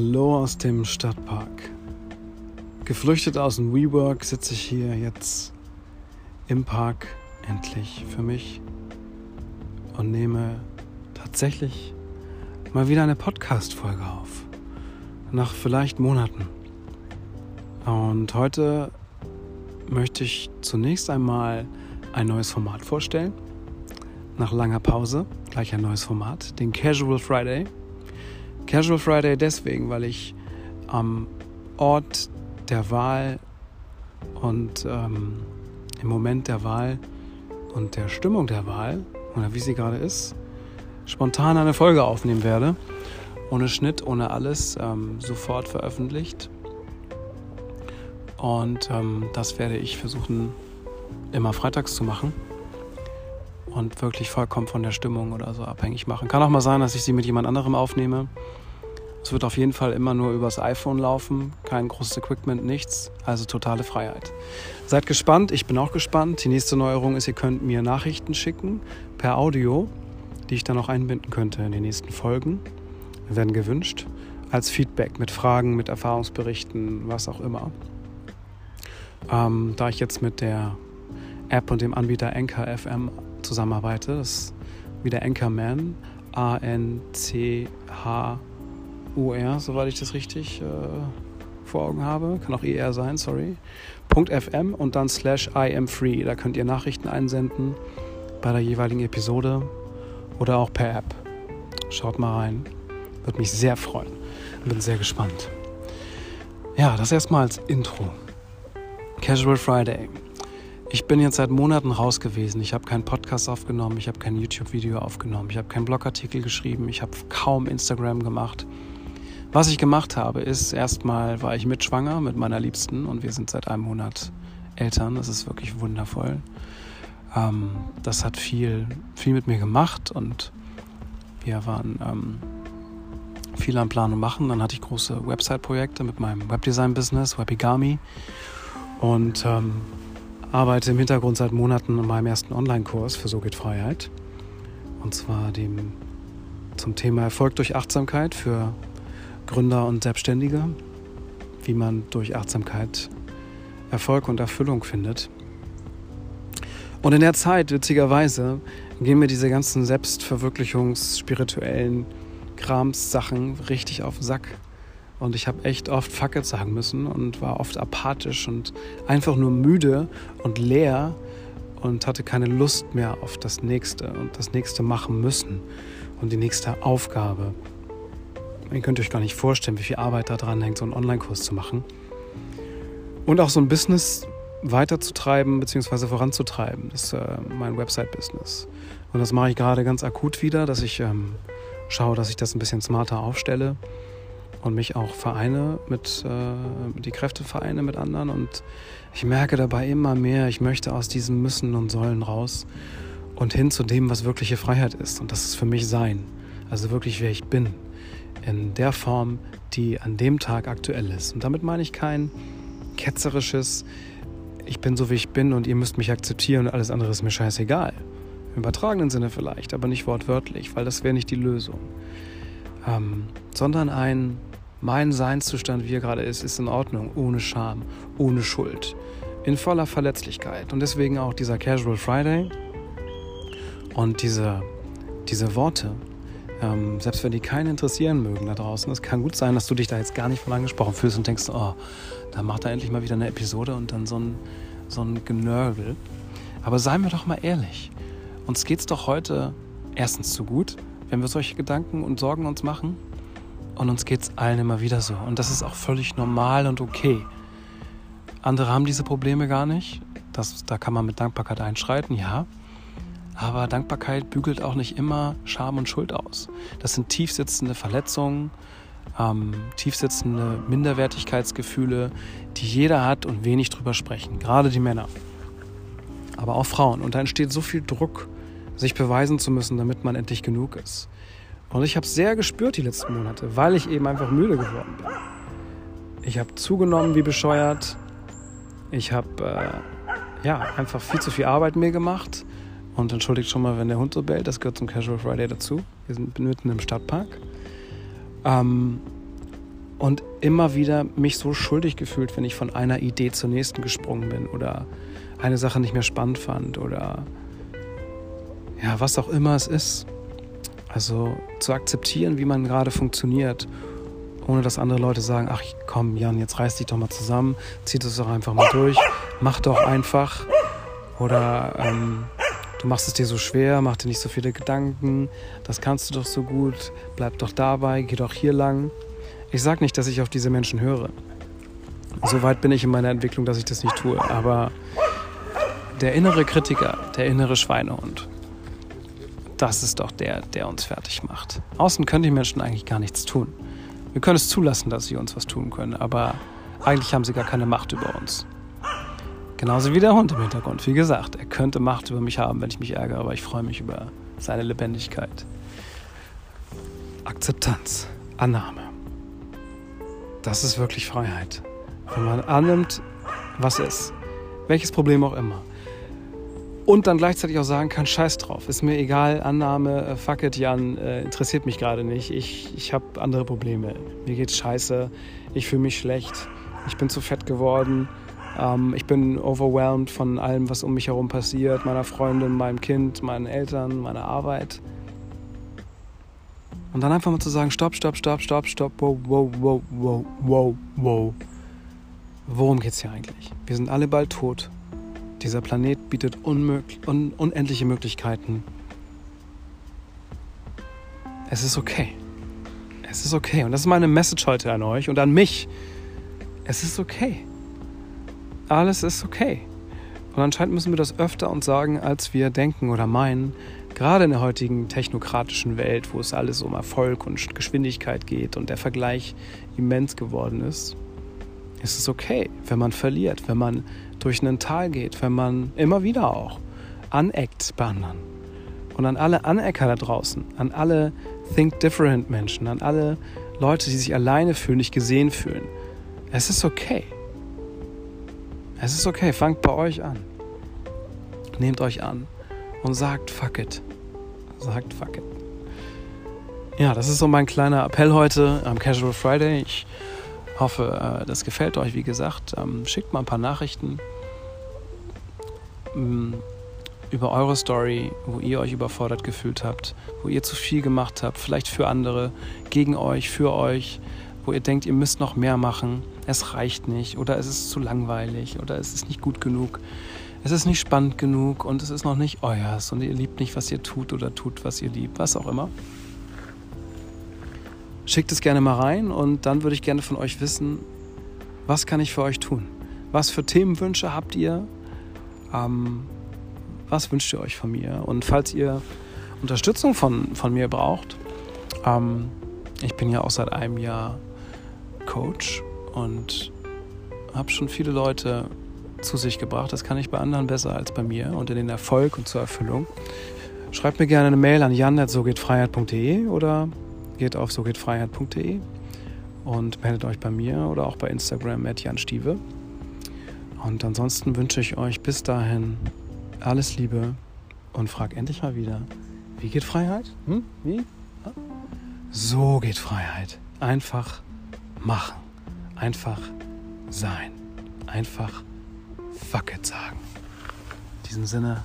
Hallo aus dem Stadtpark. Geflüchtet aus dem WeWork sitze ich hier jetzt im Park endlich für mich und nehme tatsächlich mal wieder eine Podcast-Folge auf. Nach vielleicht Monaten. Und heute möchte ich zunächst einmal ein neues Format vorstellen. Nach langer Pause gleich ein neues Format, den Casual Friday. Casual Friday deswegen, weil ich am Ort der Wahl und ähm, im Moment der Wahl und der Stimmung der Wahl, oder wie sie gerade ist, spontan eine Folge aufnehmen werde. Ohne Schnitt, ohne alles, ähm, sofort veröffentlicht. Und ähm, das werde ich versuchen, immer freitags zu machen und wirklich vollkommen von der Stimmung oder so abhängig machen. Kann auch mal sein, dass ich sie mit jemand anderem aufnehme. Es wird auf jeden Fall immer nur übers iPhone laufen, kein großes Equipment, nichts, also totale Freiheit. Seid gespannt, ich bin auch gespannt. Die nächste Neuerung ist, ihr könnt mir Nachrichten schicken per Audio, die ich dann auch einbinden könnte in den nächsten Folgen. Werden gewünscht als Feedback mit Fragen, mit Erfahrungsberichten, was auch immer. Ähm, da ich jetzt mit der App und dem Anbieter Anchor FM zusammenarbeite. Das ist wieder Anchorman. A-N-C-H-U-R, soweit ich das richtig äh, vor Augen habe. Kann auch ER sein, sorry. .fm und dann slash I am free. Da könnt ihr Nachrichten einsenden bei der jeweiligen Episode oder auch per App. Schaut mal rein. Würde mich sehr freuen. Bin sehr gespannt. Ja, das erstmal als Intro. Casual Friday. Ich bin jetzt seit Monaten raus gewesen. Ich habe keinen Podcast aufgenommen, ich habe kein YouTube-Video aufgenommen, ich habe keinen Blogartikel geschrieben, ich habe kaum Instagram gemacht. Was ich gemacht habe, ist erstmal war ich mitschwanger mit meiner Liebsten und wir sind seit einem Monat Eltern. Das ist wirklich wundervoll. Ähm, das hat viel, viel mit mir gemacht und wir waren ähm, viel am Plan und Machen. Dann hatte ich große Website-Projekte mit meinem Webdesign-Business, Webigami. Und ähm, arbeite im Hintergrund seit Monaten an meinem ersten Online-Kurs für So geht Freiheit. Und zwar dem zum Thema Erfolg durch Achtsamkeit für Gründer und Selbstständige, wie man durch Achtsamkeit Erfolg und Erfüllung findet. Und in der Zeit, witzigerweise, gehen mir diese ganzen Selbstverwirklichungs-, spirituellen Krams-Sachen richtig auf den Sack. Und ich habe echt oft Fuck it sagen müssen und war oft apathisch und einfach nur müde und leer und hatte keine Lust mehr auf das nächste und das nächste machen müssen und die nächste Aufgabe. Ihr könnt euch gar nicht vorstellen, wie viel Arbeit da dran hängt, so einen Online-Kurs zu machen. Und auch so ein Business weiterzutreiben bzw. voranzutreiben. Das ist äh, mein Website-Business. Und das mache ich gerade ganz akut wieder, dass ich ähm, schaue, dass ich das ein bisschen smarter aufstelle und mich auch vereine mit äh, die Kräfte vereine mit anderen. Und ich merke dabei immer mehr, ich möchte aus diesem Müssen und Sollen raus und hin zu dem, was wirkliche Freiheit ist. Und das ist für mich Sein, also wirklich wer ich bin. In der Form, die an dem Tag aktuell ist. Und damit meine ich kein ketzerisches ich bin so wie ich bin und ihr müsst mich akzeptieren und alles andere ist mir scheißegal. Im übertragenen Sinne vielleicht, aber nicht wortwörtlich, weil das wäre nicht die Lösung. Ähm, sondern ein mein Seinszustand, wie er gerade ist, ist in Ordnung, ohne Scham, ohne Schuld, in voller Verletzlichkeit. Und deswegen auch dieser Casual Friday und diese, diese Worte, ähm, selbst wenn die keinen interessieren mögen da draußen, es kann gut sein, dass du dich da jetzt gar nicht von angesprochen fühlst und denkst, oh, da macht er endlich mal wieder eine Episode und dann so ein, so ein Genörgel. Aber seien wir doch mal ehrlich, uns geht es doch heute erstens zu gut, wenn wir solche Gedanken und Sorgen uns machen und uns geht es allen immer wieder so. Und das ist auch völlig normal und okay. Andere haben diese Probleme gar nicht. Das, da kann man mit Dankbarkeit einschreiten, ja. Aber Dankbarkeit bügelt auch nicht immer Scham und Schuld aus. Das sind tiefsitzende Verletzungen, ähm, tiefsitzende Minderwertigkeitsgefühle, die jeder hat und wenig drüber sprechen. Gerade die Männer. Aber auch Frauen. Und da entsteht so viel Druck, sich beweisen zu müssen, damit man endlich genug ist. Und ich habe es sehr gespürt die letzten Monate, weil ich eben einfach müde geworden bin. Ich habe zugenommen wie bescheuert. Ich habe äh, ja einfach viel zu viel Arbeit mir gemacht. Und entschuldigt schon mal, wenn der Hund so bellt, das gehört zum Casual Friday dazu. Wir sind mitten im Stadtpark. Ähm, und immer wieder mich so schuldig gefühlt, wenn ich von einer Idee zur nächsten gesprungen bin oder eine Sache nicht mehr spannend fand oder ja, was auch immer es ist. Also zu akzeptieren, wie man gerade funktioniert, ohne dass andere Leute sagen, ach komm Jan, jetzt reiß dich doch mal zusammen, zieh das doch einfach mal durch, mach doch einfach. Oder ähm, du machst es dir so schwer, mach dir nicht so viele Gedanken, das kannst du doch so gut, bleib doch dabei, geh doch hier lang. Ich sage nicht, dass ich auf diese Menschen höre. So weit bin ich in meiner Entwicklung, dass ich das nicht tue. Aber der innere Kritiker, der innere Schweinehund, das ist doch der, der uns fertig macht. Außen können die Menschen eigentlich gar nichts tun. Wir können es zulassen, dass sie uns was tun können, aber eigentlich haben sie gar keine Macht über uns. Genauso wie der Hund im Hintergrund. Wie gesagt, er könnte Macht über mich haben, wenn ich mich ärgere, aber ich freue mich über seine Lebendigkeit. Akzeptanz, Annahme. Das ist wirklich Freiheit. Wenn man annimmt, was ist. Welches Problem auch immer und dann gleichzeitig auch sagen kann, scheiß drauf, ist mir egal, Annahme, äh, fuck it, Jan, äh, interessiert mich gerade nicht, ich, ich habe andere Probleme, mir geht's scheiße, ich fühle mich schlecht, ich bin zu fett geworden, ähm, ich bin overwhelmed von allem, was um mich herum passiert, meiner Freundin, meinem Kind, meinen Eltern, meiner Arbeit. Und dann einfach mal zu sagen, stopp, stopp, stopp, stopp, stopp, wow, wow, wow, wow, wow, wow. Worum geht's hier eigentlich? Wir sind alle bald tot. Dieser Planet bietet un unendliche Möglichkeiten. Es ist okay. Es ist okay. Und das ist meine Message heute an euch und an mich. Es ist okay. Alles ist okay. Und anscheinend müssen wir das öfter uns sagen, als wir denken oder meinen. Gerade in der heutigen technokratischen Welt, wo es alles um Erfolg und Geschwindigkeit geht und der Vergleich immens geworden ist, ist es okay, wenn man verliert, wenn man durch ein Tal geht, wenn man immer wieder auch aneckt bei anderen. Und an alle Anecker da draußen, an alle Think Different Menschen, an alle Leute, die sich alleine fühlen, nicht gesehen fühlen. Es ist okay. Es ist okay, fangt bei euch an. Nehmt euch an und sagt fuck it. Sagt fuck it. Ja, das ist so mein kleiner Appell heute am Casual Friday. Ich hoffe, äh, das gefällt euch. Wie gesagt, ähm, schickt mal ein paar Nachrichten mm, über eure Story, wo ihr euch überfordert gefühlt habt, wo ihr zu viel gemacht habt, vielleicht für andere, gegen euch, für euch, wo ihr denkt, ihr müsst noch mehr machen, es reicht nicht oder es ist zu langweilig oder es ist nicht gut genug, es ist nicht spannend genug und es ist noch nicht euers und ihr liebt nicht, was ihr tut oder tut, was ihr liebt, was auch immer. Schickt es gerne mal rein und dann würde ich gerne von euch wissen, was kann ich für euch tun? Was für Themenwünsche habt ihr? Ähm, was wünscht ihr euch von mir? Und falls ihr Unterstützung von, von mir braucht, ähm, ich bin ja auch seit einem Jahr Coach und habe schon viele Leute zu sich gebracht. Das kann ich bei anderen besser als bei mir und in den Erfolg und zur Erfüllung. Schreibt mir gerne eine Mail an jan.sogehtfreiheit.de oder geht auf sogehtfreiheit.de und meldet euch bei mir oder auch bei Instagram at Jan Stieve. Und ansonsten wünsche ich euch bis dahin alles Liebe und frag endlich mal wieder, wie geht Freiheit? Hm? Wie? So geht Freiheit. Einfach machen. Einfach sein. Einfach fuck it sagen. In diesem Sinne,